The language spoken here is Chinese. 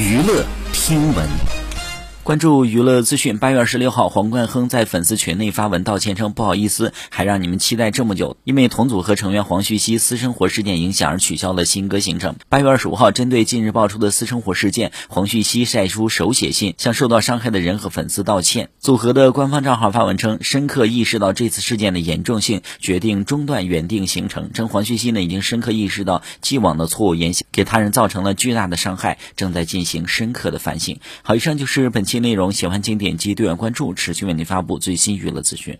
娱乐听闻。关注娱乐资讯。八月二十六号，黄冠亨在粉丝群内发文道歉称：“不好意思，还让你们期待这么久。因为同组合成员黄旭熙私生活事件影响而取消了新歌行程。”八月二十五号，针对近日爆出的私生活事件，黄旭熙晒出手写信，向受到伤害的人和粉丝道歉。组合的官方账号发文称：“深刻意识到这次事件的严重性，决定中断原定行程。”称黄旭熙呢已经深刻意识到既往的错误言行给他人造成了巨大的伤害，正在进行深刻的反省。好，以上就是本期。内容喜欢请点击订阅关注，持续为您发布最新娱乐资讯。